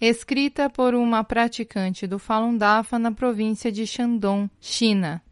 escrita por uma praticante do Falun Dafa na província de Shandong, China.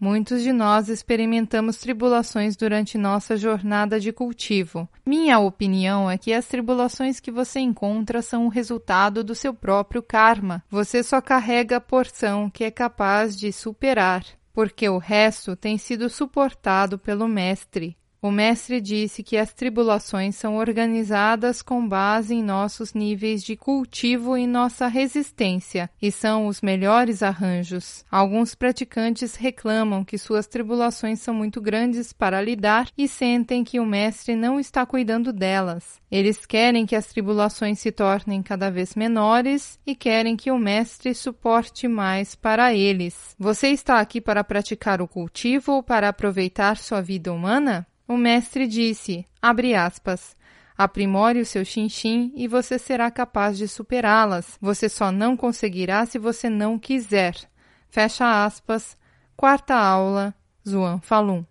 Muitos de nós experimentamos tribulações durante nossa jornada de cultivo. Minha opinião é que as tribulações que você encontra são o resultado do seu próprio karma. Você só carrega a porção que é capaz de superar, porque o resto tem sido suportado pelo Mestre. O mestre disse que as tribulações são organizadas com base em nossos níveis de cultivo e nossa resistência, e são os melhores arranjos. Alguns praticantes reclamam que suas tribulações são muito grandes para lidar e sentem que o mestre não está cuidando delas. Eles querem que as tribulações se tornem cada vez menores e querem que o mestre suporte mais para eles. Você está aqui para praticar o cultivo ou para aproveitar sua vida humana? O mestre disse, abre aspas, aprimore o seu chinchim e você será capaz de superá-las. Você só não conseguirá se você não quiser. Fecha aspas. Quarta aula, Zuan Falun.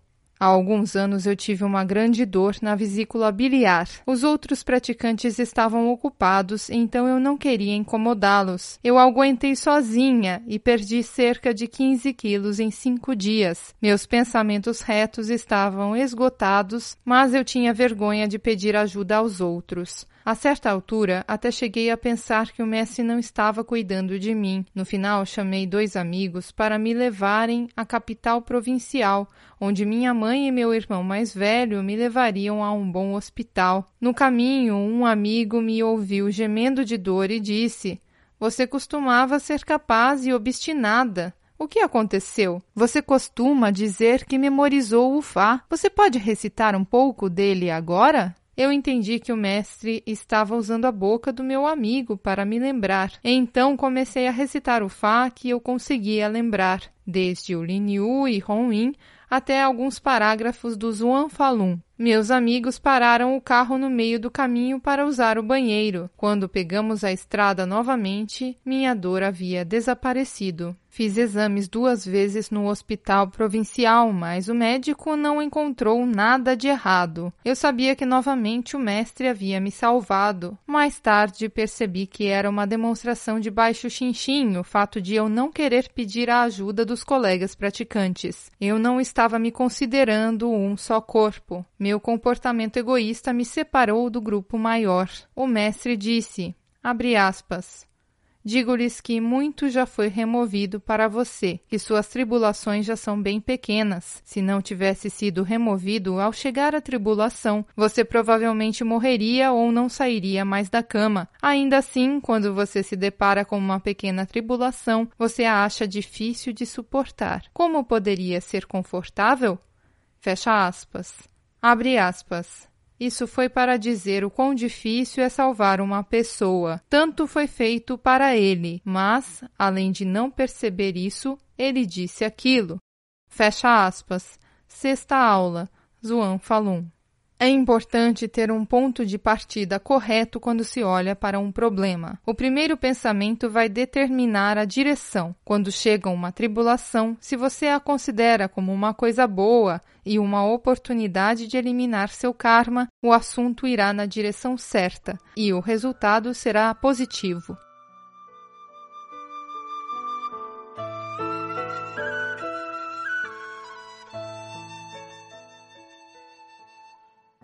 Há alguns anos eu tive uma grande dor na vesícula biliar. Os outros praticantes estavam ocupados, então eu não queria incomodá-los. Eu aguentei sozinha e perdi cerca de 15 quilos em cinco dias. Meus pensamentos retos estavam esgotados, mas eu tinha vergonha de pedir ajuda aos outros. A certa altura, até cheguei a pensar que o Messi não estava cuidando de mim. No final, chamei dois amigos para me levarem à capital provincial, onde minha mãe e meu irmão mais velho me levariam a um bom hospital. No caminho, um amigo me ouviu gemendo de dor e disse: Você costumava ser capaz e obstinada. O que aconteceu? Você costuma dizer que memorizou o Fá. Você pode recitar um pouco dele agora? Eu entendi que o mestre estava usando a boca do meu amigo para me lembrar. Então comecei a recitar o Fá que eu conseguia lembrar, desde o Lin Yu e Hong Yin até alguns parágrafos do Zhuan Falun. Meus amigos pararam o carro no meio do caminho para usar o banheiro. Quando pegamos a estrada novamente, minha dor havia desaparecido. Fiz exames duas vezes no hospital provincial, mas o médico não encontrou nada de errado. Eu sabia que novamente o mestre havia me salvado. Mais tarde percebi que era uma demonstração de baixo chinchim o fato de eu não querer pedir a ajuda dos colegas praticantes. Eu não estava me considerando um só corpo. Meu comportamento egoísta me separou do grupo maior. O mestre disse, abre aspas, Digo-lhes que muito já foi removido para você, que suas tribulações já são bem pequenas. Se não tivesse sido removido ao chegar à tribulação, você provavelmente morreria ou não sairia mais da cama. Ainda assim, quando você se depara com uma pequena tribulação, você a acha difícil de suportar. Como poderia ser confortável? Fecha aspas. Abre aspas. Isso foi para dizer o quão difícil é salvar uma pessoa. Tanto foi feito para ele, mas, além de não perceber isso, ele disse aquilo. Fecha aspas. Sexta aula. Zuan Falun. É importante ter um ponto de partida correto quando se olha para um problema. O primeiro pensamento vai determinar a direção. Quando chega uma tribulação, se você a considera como uma coisa boa e uma oportunidade de eliminar seu karma, o assunto irá na direção certa e o resultado será positivo.